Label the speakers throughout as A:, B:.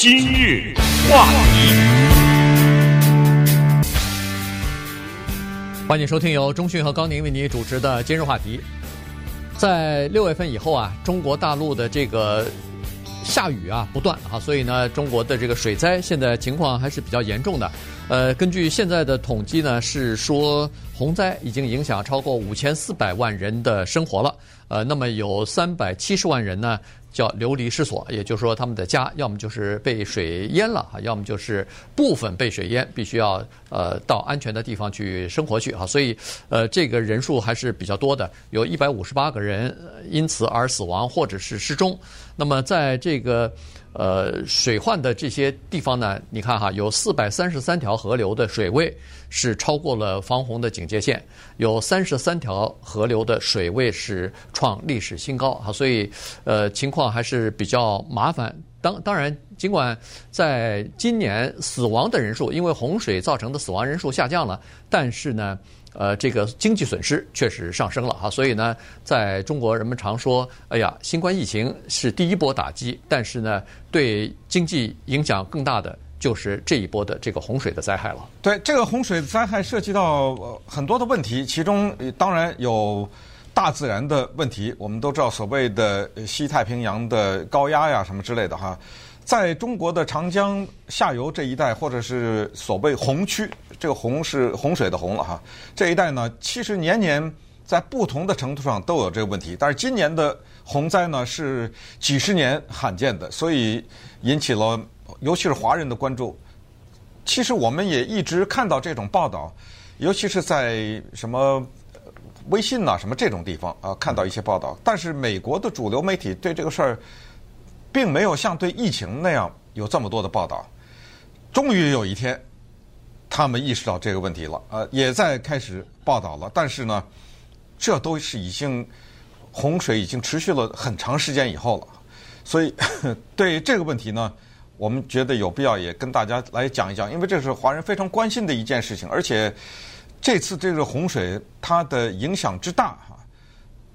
A: 今日话题，
B: 欢迎收听由中讯和高宁为你主持的今日话题。在六月份以后啊，中国大陆的这个下雨啊不断啊，所以呢，中国的这个水灾现在情况还是比较严重的。呃，根据现在的统计呢，是说洪灾已经影响超过五千四百万人的生活了。呃，那么有三百七十万人呢，叫流离失所，也就是说他们的家要么就是被水淹了啊，要么就是部分被水淹，必须要呃到安全的地方去生活去啊。所以呃，这个人数还是比较多的，有一百五十八个人因此而死亡或者是失踪。那么在这个呃水患的这些地方呢，你看哈，有四百三十三条河流的水位是超过了防洪的警戒线，有三十三条河流的水位是创历史新高啊，所以呃情况还是比较麻烦。当当然，尽管在今年死亡的人数因为洪水造成的死亡人数下降了，但是呢，呃，这个经济损失确实上升了哈。所以呢，在中国人们常说，哎呀，新冠疫情是第一波打击，但是呢，对经济影响更大的。就是这一波的这个洪水的灾害了。
C: 对，这个洪水灾害涉及到很多的问题，其中当然有大自然的问题。我们都知道所谓的西太平洋的高压呀什么之类的哈，在中国的长江下游这一带，或者是所谓洪区，这个洪是洪水的洪了哈，这一带呢，其实年年在不同的程度上都有这个问题，但是今年的洪灾呢是几十年罕见的，所以引起了。尤其是华人的关注，其实我们也一直看到这种报道，尤其是在什么微信呐、什么这种地方啊，看到一些报道。但是美国的主流媒体对这个事儿，并没有像对疫情那样有这么多的报道。终于有一天，他们意识到这个问题了，呃，也在开始报道了。但是呢，这都是已经洪水已经持续了很长时间以后了，所以 对这个问题呢。我们觉得有必要也跟大家来讲一讲，因为这是华人非常关心的一件事情，而且这次这个洪水它的影响之大，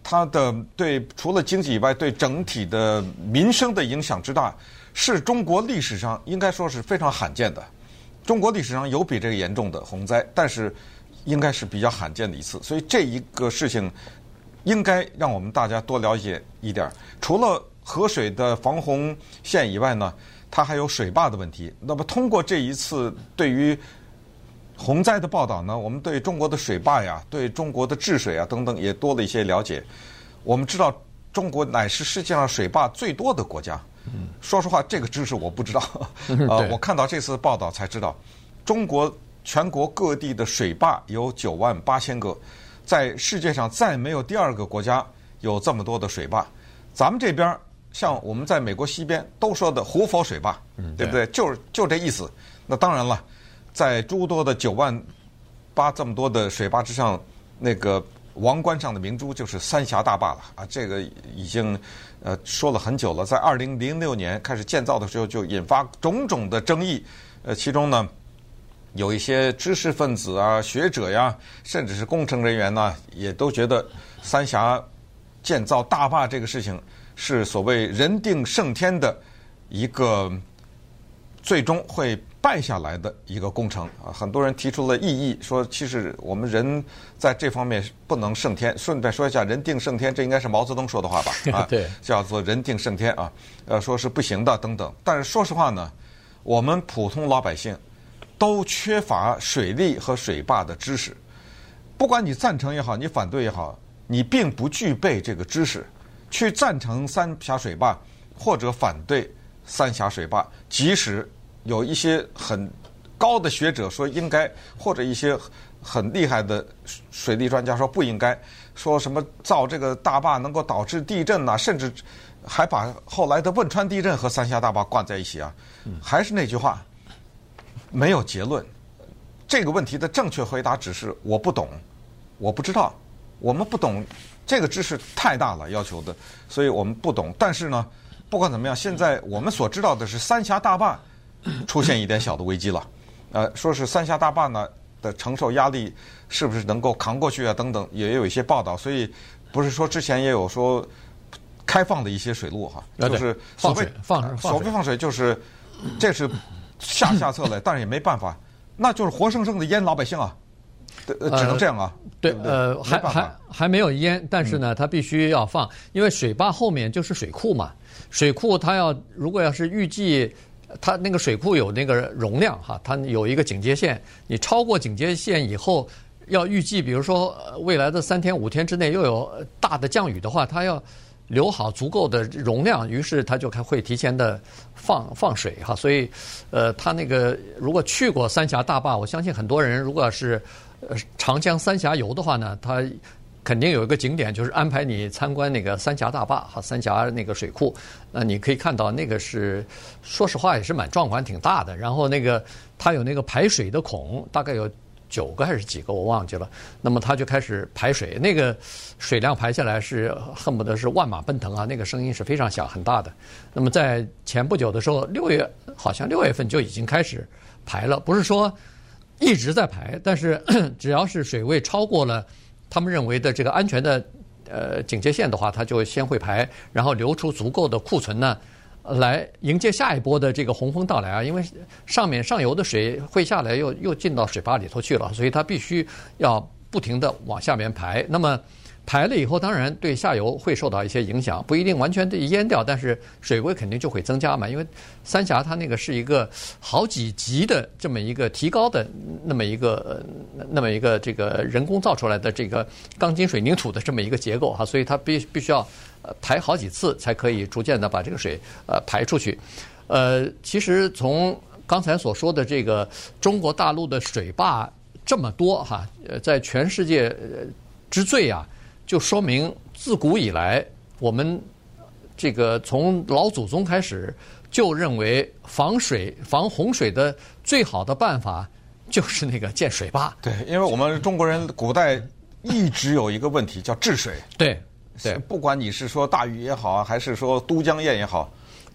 C: 它的对除了经济以外，对整体的民生的影响之大，是中国历史上应该说是非常罕见的。中国历史上有比这个严重的洪灾，但是应该是比较罕见的一次，所以这一个事情应该让我们大家多了解一点。除了河水的防洪线以外呢，它还有水坝的问题。那么通过这一次对于洪灾的报道呢，我们对中国的水坝呀、对中国的治水啊等等也多了一些了解。我们知道中国乃是世界上水坝最多的国家。嗯，说实话，这个知识我不知道。呃，我看到这次报道才知道，中国全国各地的水坝有九万八千个，在世界上再没有第二个国家有这么多的水坝。咱们这边。像我们在美国西边都说的胡佛水坝，对不对？就是就这意思。那当然了，在诸多的九万八这么多的水坝之上，那个王冠上的明珠就是三峡大坝了啊！这个已经呃说了很久了，在二零零六年开始建造的时候就引发种种的争议。呃，其中呢有一些知识分子啊、学者呀，甚至是工程人员呢，也都觉得三峡建造大坝这个事情。是所谓人定胜天的一个最终会败下来的一个工程啊！很多人提出了异议，说其实我们人在这方面不能胜天。顺便说一下，人定胜天，这应该是毛泽东说的话吧？啊，
B: 对，
C: 叫做人定胜天啊，呃，说是不行的等等。但是说实话呢，我们普通老百姓都缺乏水利和水坝的知识。不管你赞成也好，你反对也好，你并不具备这个知识。去赞成三峡水坝，或者反对三峡水坝，即使有一些很高的学者说应该，或者一些很厉害的水利专家说不应该，说什么造这个大坝能够导致地震呐，甚至还把后来的汶川地震和三峡大坝挂在一起啊。还是那句话，没有结论。这个问题的正确回答只是我不懂，我不知道，我们不懂。这个知识太大了，要求的，所以我们不懂。但是呢，不管怎么样，现在我们所知道的是三峡大坝 出现一点小的危机了。呃，说是三峡大坝呢的承受压力是不是能够扛过去啊？等等，也有一些报道。所以不是说之前也有说开放的一些水路哈，就是所谓
B: 放水，放水，
C: 所谓放水就是这是下下策了，但是也没办法，那就是活生生的淹老百姓啊，只能这样啊。
B: 对，呃，还还还没有淹，但是呢，它必须要放，因为水坝后面就是水库嘛，水库它要如果要是预计。它那个水库有那个容量哈，它有一个警戒线，你超过警戒线以后，要预计比如说未来的三天五天之内又有大的降雨的话，它要留好足够的容量，于是它就开会提前的放放水哈。所以，呃，它那个如果去过三峡大坝，我相信很多人如果要是呃长江三峡游的话呢，它。肯定有一个景点，就是安排你参观那个三峡大坝哈，三峡那个水库。那你可以看到，那个是说实话也是蛮壮观、挺大的。然后那个它有那个排水的孔，大概有九个还是几个，我忘记了。那么它就开始排水，那个水量排下来是恨不得是万马奔腾啊，那个声音是非常响、很大的。那么在前不久的时候，六月好像六月份就已经开始排了，不是说一直在排，但是 只要是水位超过了。他们认为的这个安全的呃警戒线的话，它就先会排，然后留出足够的库存呢，来迎接下一波的这个洪峰到来啊。因为上面上游的水会下来，又又进到水坝里头去了，所以它必须要不停的往下面排。那么。排了以后，当然对下游会受到一些影响，不一定完全的淹掉，但是水位肯定就会增加嘛。因为三峡它那个是一个好几级的这么一个提高的那么一个那么一个这个人工造出来的这个钢筋水泥土的这么一个结构哈，所以它必必须要排好几次才可以逐渐的把这个水呃排出去。呃，其实从刚才所说的这个中国大陆的水坝这么多哈，呃，在全世界之最啊。就说明自古以来，我们这个从老祖宗开始就认为防水、防洪水的最好的办法就是那个建水坝。
C: 对，因为我们中国人古代一直有一个问题叫治水。
B: 对，对，
C: 不管你是说大禹也好啊，还是说都江堰也好。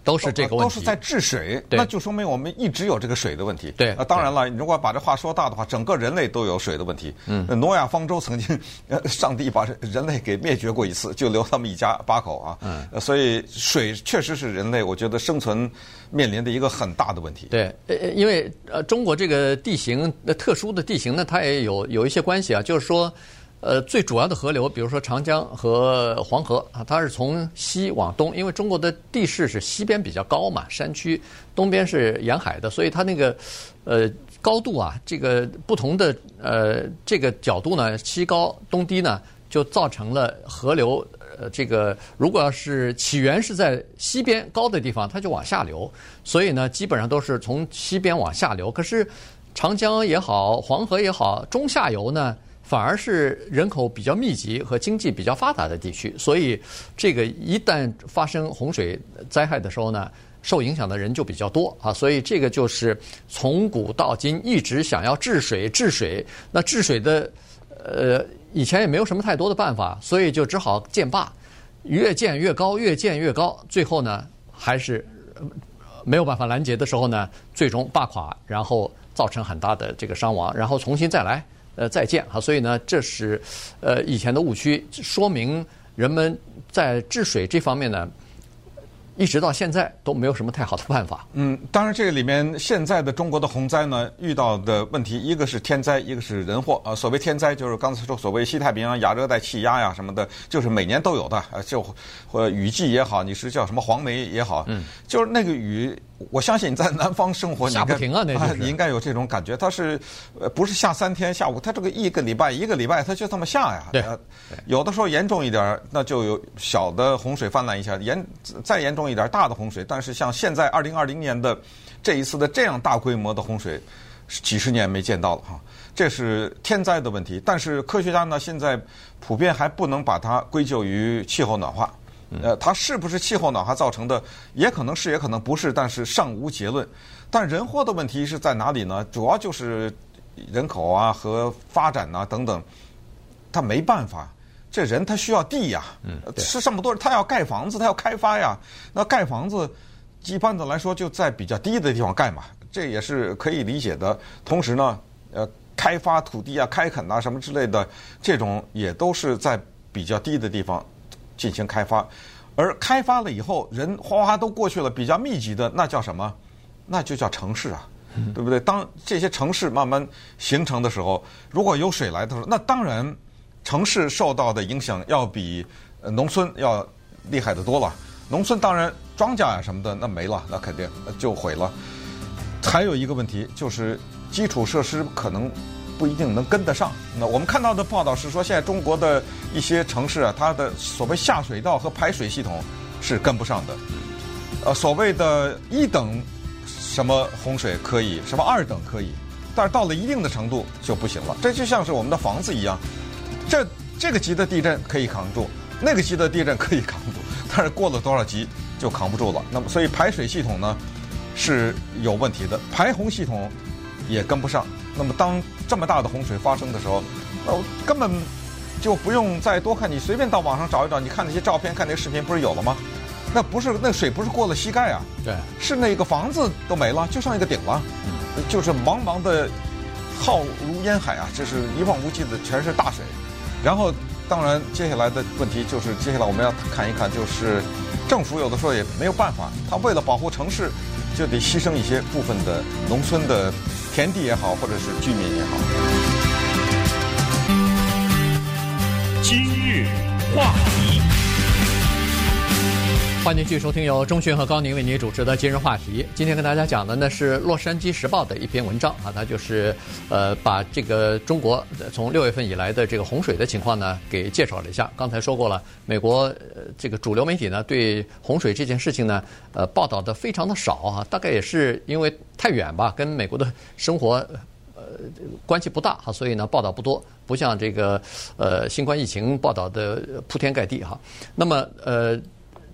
B: 都是这个问题，
C: 都是在治水，那就说明我们一直有这个水的问题。
B: 对，
C: 当然了，如果把这话说大的话，整个人类都有水的问题。嗯，诺亚方舟曾经，上帝把人类给灭绝过一次，就留他们一家八口啊。嗯，所以水确实是人类，我觉得生存面临的一个很大的问题。
B: 对，因为呃，中国这个地形的特殊的地形呢，它也有有一些关系啊，就是说。呃，最主要的河流，比如说长江和黄河啊，它是从西往东，因为中国的地势是西边比较高嘛，山区，东边是沿海的，所以它那个呃高度啊，这个不同的呃这个角度呢，西高东低呢，就造成了河流呃这个如果要是起源是在西边高的地方，它就往下流，所以呢，基本上都是从西边往下流。可是长江也好，黄河也好，中下游呢，反而是人口比较密集和经济比较发达的地区，所以这个一旦发生洪水灾害的时候呢，受影响的人就比较多啊。所以这个就是从古到今一直想要治水治水，那治水的呃以前也没有什么太多的办法，所以就只好建坝，越建越高，越建越高，最后呢还是没有办法拦截的时候呢，最终坝垮，然后造成很大的这个伤亡，然后重新再来。呃，再见哈，所以呢，这是呃以前的误区，说明人们在治水这方面呢，一直到现在都没有什么太好的办法。
C: 嗯，当然这个里面现在的中国的洪灾呢，遇到的问题一个是天灾，一个是人祸啊。所谓天灾就是刚才说所谓西太平洋亚热带气压呀什么的，就是每年都有的啊，就或雨季也好，你是叫什么黄梅也好，嗯，就是那个雨。我相信你在南方生活，
B: 下不停啊，那是
C: 你应该有这种感觉。它是呃，不是下三天下午，它这个一个礼拜一个礼拜，它就这么下呀。
B: 对，
C: 有的时候严重一点，那就有小的洪水泛滥一下；严再严重一点，大的洪水。但是像现在二零二零年的这一次的这样大规模的洪水，几十年没见到了哈。这是天灾的问题。但是科学家呢，现在普遍还不能把它归咎于气候暖化。呃，它是不是气候暖化造成的？也可能是，也可能不是，但是尚无结论。但人祸的问题是在哪里呢？主要就是人口啊和发展啊等等，他没办法。这人他需要地呀，嗯，是这么多人，他要盖房子，他要开发呀。那盖房子一般的来说就在比较低的地方盖嘛，这也是可以理解的。同时呢，呃，开发土地啊、开垦啊什么之类的，这种也都是在比较低的地方。进行开发，而开发了以后，人哗哗都过去了，比较密集的那叫什么？那就叫城市啊，对不对？当这些城市慢慢形成的时候，如果有水来的时候，那当然城市受到的影响要比农村要厉害的多了。农村当然庄稼呀什么的那没了，那肯定就毁了。还有一个问题就是基础设施可能不一定能跟得上。那我们看到的报道是说，现在中国的一些城市啊，它的所谓下水道和排水系统是跟不上的。呃，所谓的一等什么洪水可以，什么二等可以，但是到了一定的程度就不行了。这就像是我们的房子一样，这这个级的地震可以扛住，那个级的地震可以扛住，但是过了多少级就扛不住了。那么，所以排水系统呢是有问题的，排洪系统也跟不上。那么，当这么大的洪水发生的时候，那根本就不用再多看，你随便到网上找一找，你看那些照片，看那个视频，不是有了吗？那不是那水不是过了膝盖啊？
B: 对，
C: 是那个房子都没了，就剩一个顶了，嗯、就是茫茫的浩如烟海啊，就是一望无际的全是大水。然后，当然接下来的问题就是，接下来我们要看一看，就是政府有的时候也没有办法，他为了保护城市，就得牺牲一些部分的农村的田地也好，或者是居民也好。
A: 今日话题。
B: 欢迎继续收听由钟迅和高宁为您主持的今日话题。今天跟大家讲的呢是《洛杉矶时报》的一篇文章啊，它就是呃把这个中国从六月份以来的这个洪水的情况呢给介绍了一下。刚才说过了，美国呃这个主流媒体呢对洪水这件事情呢呃报道的非常的少啊，大概也是因为太远吧，跟美国的生活呃关系不大哈，所以呢报道不多，不像这个呃新冠疫情报道的铺天盖地哈。那么呃。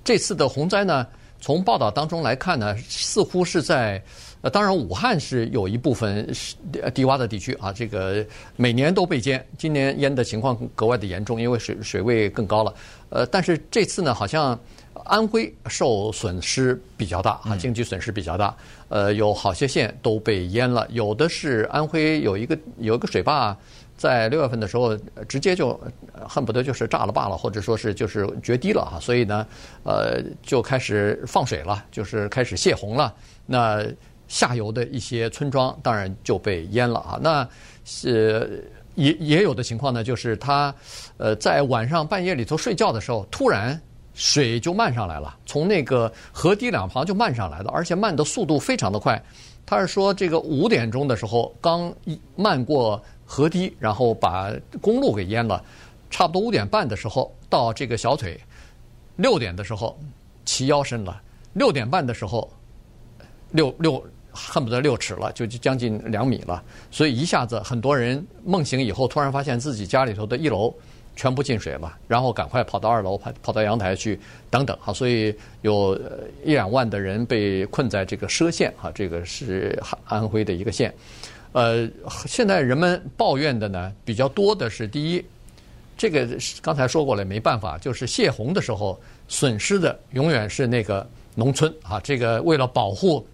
B: 这次的洪灾呢，从报道当中来看呢，似乎是在呃，当然武汉是有一部分是低洼的地区啊，这个每年都被淹，今年淹的情况格外的严重，因为水水位更高了。呃，但是这次呢，好像安徽受损失比较大啊，经济损失比较大。呃，有好些县都被淹了，有的是安徽有一个有一个水坝。在六月份的时候，直接就恨不得就是炸了坝了，或者说是就是决堤了哈，所以呢，呃，就开始放水了，就是开始泄洪了。那下游的一些村庄当然就被淹了啊。那是也也有的情况呢，就是他呃在晚上半夜里头睡觉的时候，突然水就漫上来了，从那个河堤两旁就漫上来了，而且漫的速度非常的快。他是说这个五点钟的时候刚漫过。河堤，然后把公路给淹了。差不多五点半的时候到这个小腿，六点的时候齐腰深了。六点半的时候，六六恨不得六尺了，就将近两米了。所以一下子很多人梦醒以后，突然发现自己家里头的一楼全部进水了，然后赶快跑到二楼，跑跑到阳台去等等。哈，所以有一两万的人被困在这个歙县，哈，这个是安徽的一个县。呃，现在人们抱怨的呢比较多的是，第一，这个刚才说过了，没办法，就是泄洪的时候损失的永远是那个农村啊。这个为了保护，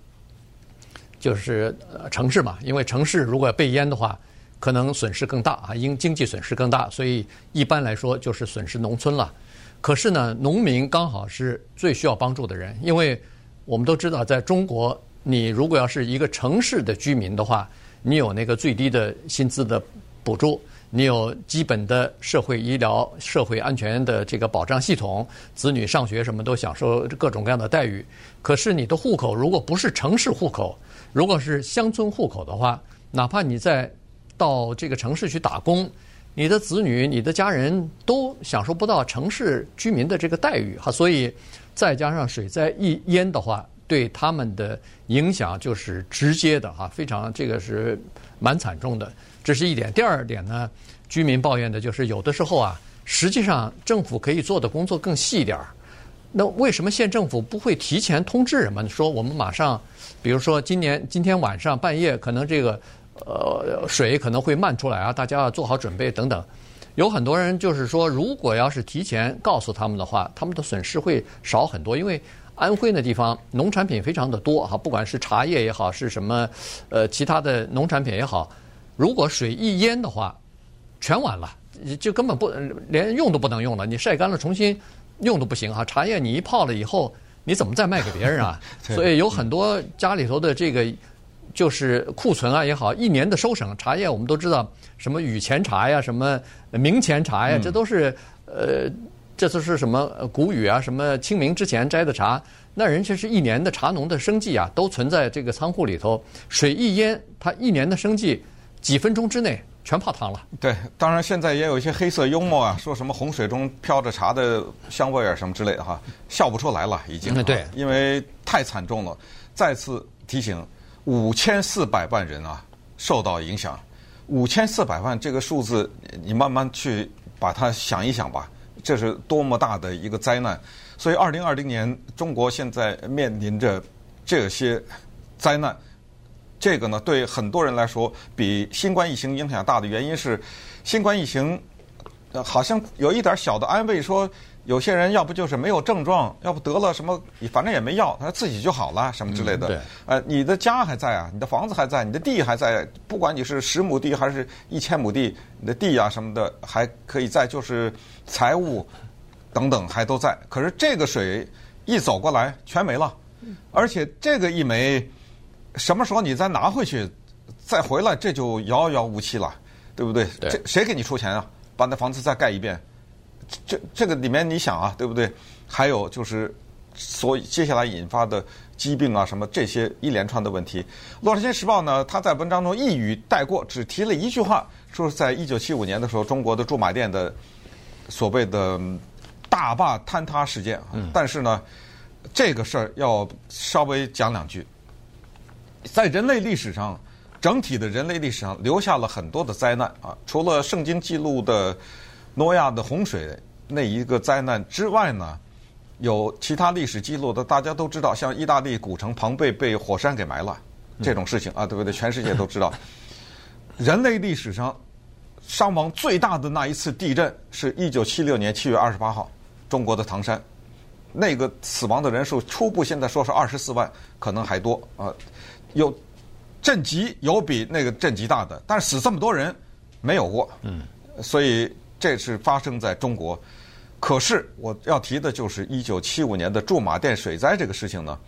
B: 就是城市嘛，因为城市如果被淹的话，可能损失更大啊，因经济损失更大，所以一般来说就是损失农村了。可是呢，农民刚好是最需要帮助的人，因为我们都知道，在中国，你如果要是一个城市的居民的话，你有那个最低的薪资的补助，你有基本的社会医疗、社会安全的这个保障系统，子女上学什么都享受各种各样的待遇。可是你的户口如果不是城市户口，如果是乡村户口的话，哪怕你再到这个城市去打工，你的子女、你的家人都享受不到城市居民的这个待遇哈。所以再加上水灾一淹的话，对他们的影响就是直接的哈，非常这个是蛮惨重的。这是一点。第二点呢，居民抱怨的就是有的时候啊，实际上政府可以做的工作更细一点儿。那为什么县政府不会提前通知人们说，我们马上，比如说今年今天晚上半夜可能这个呃水可能会漫出来啊，大家要做好准备等等。有很多人就是说，如果要是提前告诉他们的话，他们的损失会少很多，因为。安徽那地方农产品非常的多哈，不管是茶叶也好，是什么呃其他的农产品也好，如果水一淹的话，全完了，就根本不连用都不能用了。你晒干了重新用都不行哈。茶叶你一泡了以后，你怎么再卖给别人啊？所以有很多家里头的这个就是库存啊也好，一年的收成茶叶，我们都知道什么雨前茶呀，什么明前茶呀，这都是呃，这都是什么谷雨啊，什么清明之前摘的茶，那人家是一年的茶农的生计啊，都存在这个仓库里头，水一淹，他一年的生计几分钟之内。全泡汤了。
C: 对，当然现在也有一些黑色幽默啊，说什么洪水中飘着茶的香味啊什么之类的哈，笑不出来了已经。
B: 对，
C: 因为太惨重了。再次提醒，五千四百万人啊受到影响，五千四百万这个数字，你慢慢去把它想一想吧，这是多么大的一个灾难。所以，二零二零年中国现在面临着这些灾难。这个呢，对很多人来说，比新冠疫情影响大的原因是，新冠疫情，好像有一点小的安慰，说有些人要不就是没有症状，要不得了什么，反正也没药，他自己就好了，什么之类的。
B: 嗯、对。
C: 呃，你的家还在啊，你的房子还在，你的地还在，不管你是十亩地还是一千亩地，你的地啊什么的还可以在，就是财务等等还都在。可是这个水一走过来，全没了，而且这个一没。什么时候你再拿回去，再回来，这就遥遥无期了，对不对？
B: 对。
C: 这谁给你出钱啊？把那房子再盖一遍，这这个里面你想啊，对不对？还有就是，所以接下来引发的疾病啊，什么这些一连串的问题。《洛杉矶时报》呢，他在文章中一语带过，只提了一句话，说是在一九七五年的时候，中国的驻马店的所谓的大坝坍塌事件。嗯。但是呢，这个事儿要稍微讲两句。在人类历史上，整体的人类历史上留下了很多的灾难啊！除了圣经记录的诺亚的洪水那一个灾难之外呢，有其他历史记录的，大家都知道，像意大利古城庞贝被火山给埋了这种事情啊，对不对？全世界都知道。人类历史上伤亡最大的那一次地震是一九七六年七月二十八号，中国的唐山，那个死亡的人数初步现在说是二十四万，可能还多啊。有震级有比那个震级大的，但是死这么多人没有过。嗯，所以这是发生在中国。可是我要提的就是一九七五年的驻马店水灾这个事情呢，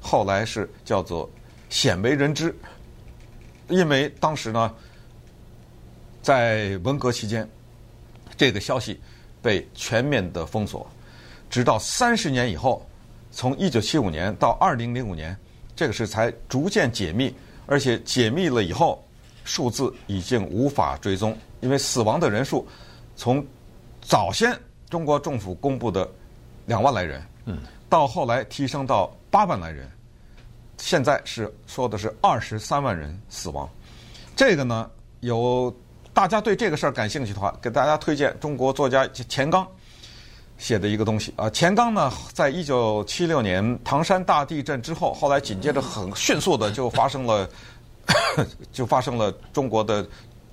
C: 后来是叫做鲜为人知，因为当时呢，在文革期间，这个消息被全面的封锁，直到三十年以后，从一九七五年到二零零五年。这个是才逐渐解密，而且解密了以后，数字已经无法追踪，因为死亡的人数从早先中国政府公布的两万来人，嗯，到后来提升到八万来人，现在是说的是二十三万人死亡。这个呢，有大家对这个事儿感兴趣的话，给大家推荐中国作家钱刚。写的一个东西啊，钱刚呢，在一九七六年唐山大地震之后，后来紧接着很迅速的就发生了，就发生了中国的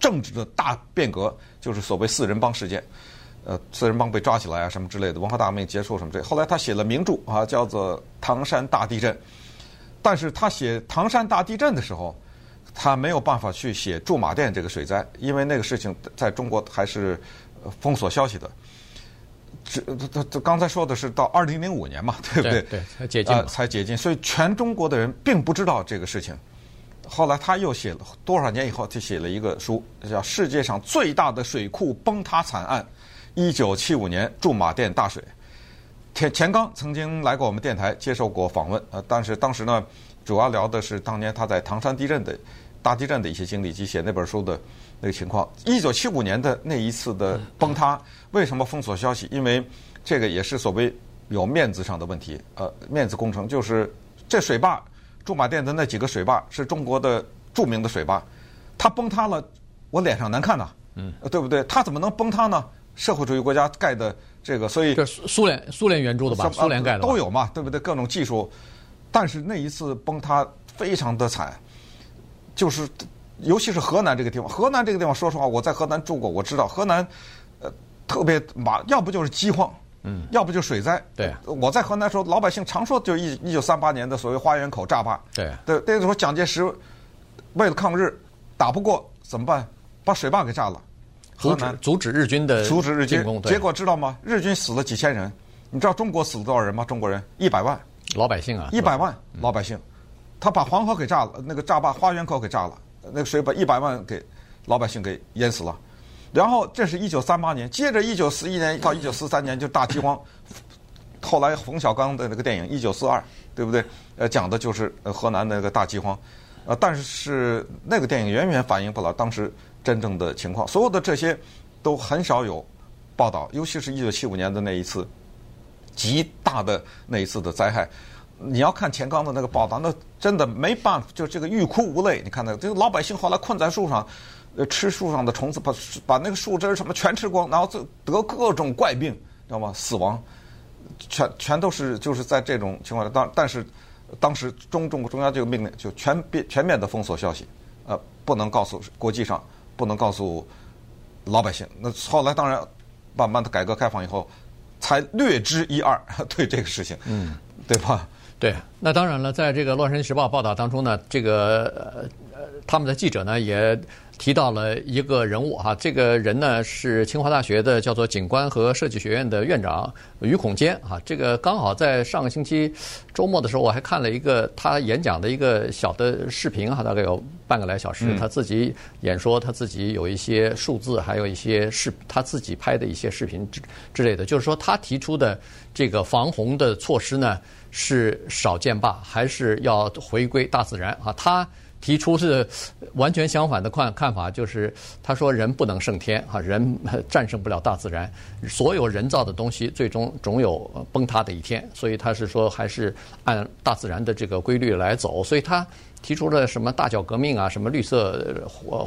C: 政治的大变革，就是所谓四人帮事件，呃，四人帮被抓起来啊，什么之类的，文化大革命结束什么之类。后来他写了名著啊，叫做《唐山大地震》，但是他写唐山大地震的时候，他没有办法去写驻马店这个水灾，因为那个事情在中国还是封锁消息的。这他他刚才说的是到二零零五年嘛，对不对？
B: 对，才解禁，
C: 呃，才解禁。所以全中国的人并不知道这个事情。后来他又写了多少年以后，就写了一个书，叫《世界上最大的水库崩塌惨案》，一九七五年驻马店大水。田钱刚曾经来过我们电台接受过访问，呃，但是当时呢，主要聊的是当年他在唐山地震的大地震的一些经历及写那本书的。那个情况，一九七五年的那一次的崩塌，为什么封锁消息？因为这个也是所谓有面子上的问题，呃，面子工程就是这水坝，驻马店的那几个水坝是中国的著名的水坝，它崩塌了，我脸上难看呐，嗯，对不对？它怎么能崩塌呢？社会主义国家盖的这个，所以
B: 这苏联苏联援助的吧？苏联盖的
C: 都有嘛，对不对？各种技术，但是那一次崩塌非常的惨，就是。尤其是河南这个地方，河南这个地方，说实话，我在河南住过，我知道河南，呃，特别麻，要不就是饥荒，嗯，要不就水灾。
B: 对，
C: 我在河南时候，老百姓常说，就一一九三八年的所谓花园口炸坝。
B: 对，
C: 对，那个时候蒋介石为了抗日，打不过怎么办？把水坝给炸了，
B: 阻止阻止日军的
C: 阻止日军
B: 进攻。
C: 结果知道吗？日军死了几千人，你知道中国死了多少人吗？中国人一百万，
B: 老百姓啊，
C: 一百万老百姓，他把黄河给炸了，那个炸坝花园口给炸了，那个水把一百万给老百姓给淹死了。然后这是一九三八年，接着一九四一年到一九四三年就大饥荒。后来冯小刚的那个电影《一九四二》，对不对？呃，讲的就是河南那个大饥荒。呃，但是那个电影远远反映不了当时真正的情况。所有的这些都很少有报道，尤其是一九七五年的那一次极大的那一次的灾害。你要看钱刚的那个报道，那真的没办法，就这个欲哭无泪。你看那个，这个老百姓后来困在树上，吃树上的虫子，把把那个树枝什么全吃光，然后就得各种怪病，知道吗？死亡。全全都是就是在这种情况下，当但是当时中中国中央这个命令就全面全面的封锁消息，呃，不能告诉国际上，不能告诉老百姓。那后来当然慢慢的改革开放以后，才略知一二 对这个事情，嗯，对吧？
B: 对，那当然了，在这个《洛杉矶时报》报道当中呢，这个呃他们的记者呢也。提到了一个人物哈，这个人呢是清华大学的叫做景观和设计学院的院长于孔坚哈。这个刚好在上个星期周末的时候，我还看了一个他演讲的一个小的视频哈，大概有半个来小时。他自己演说，他自己有一些数字，还有一些视他自己拍的一些视频之之类的。就是说，他提出的这个防洪的措施呢是少见罢，还是要回归大自然啊？他。提出是完全相反的看看法，就是他说人不能胜天哈，人战胜不了大自然，所有人造的东西最终总有崩塌的一天，所以他是说还是按大自然的这个规律来走，所以他提出了什么大脚革命啊，什么绿色或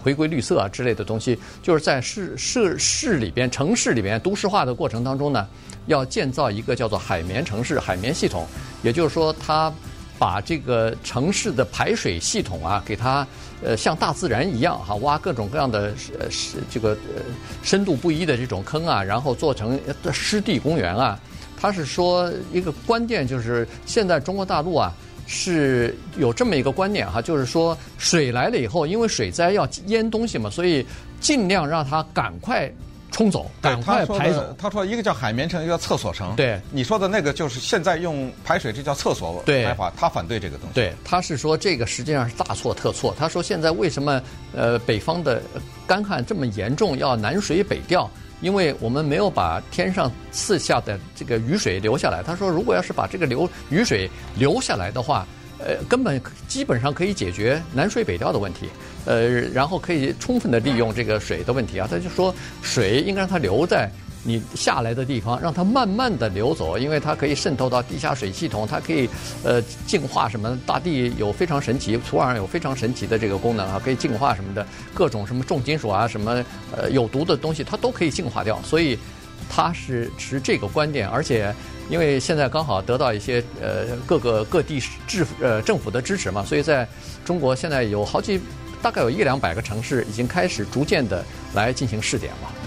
B: 回归绿色啊之类的东西，就是在市市市里边、城市里边都市化的过程当中呢，要建造一个叫做海绵城市、海绵系统，也就是说他。把这个城市的排水系统啊，给它呃像大自然一样哈，挖各种各样的呃是这个呃深度不一的这种坑啊，然后做成湿地公园啊。他是说一个关键就是现在中国大陆啊是有这么一个观念哈，就是说水来了以后，因为水灾要淹东西嘛，所以尽量让它赶快。冲走，赶快排走。
C: 他说一个叫海绵城，一个叫厕所城。
B: 对，
C: 你说的那个就是现在用排水，这叫厕所排法。他反对这个东西。
B: 对，他是说这个实际上是大错特错。他说现在为什么呃北方的干旱这么严重，要南水北调？因为我们没有把天上赐下的这个雨水留下来。他说如果要是把这个流雨水留下来的话。呃，根本基本上可以解决南水北调的问题，呃，然后可以充分的利用这个水的问题啊。他就说，水应该让它留在你下来的地方，让它慢慢的流走，因为它可以渗透到地下水系统，它可以呃净化什么。大地有非常神奇，土壤有非常神奇的这个功能啊，可以净化什么的，各种什么重金属啊，什么呃有毒的东西，它都可以净化掉。所以他是持这个观点，而且。因为现在刚好得到一些呃各个各地政呃政府的支持嘛，所以在中国现在有好几大概有一两百个城市已经开始逐渐的来进行试点了。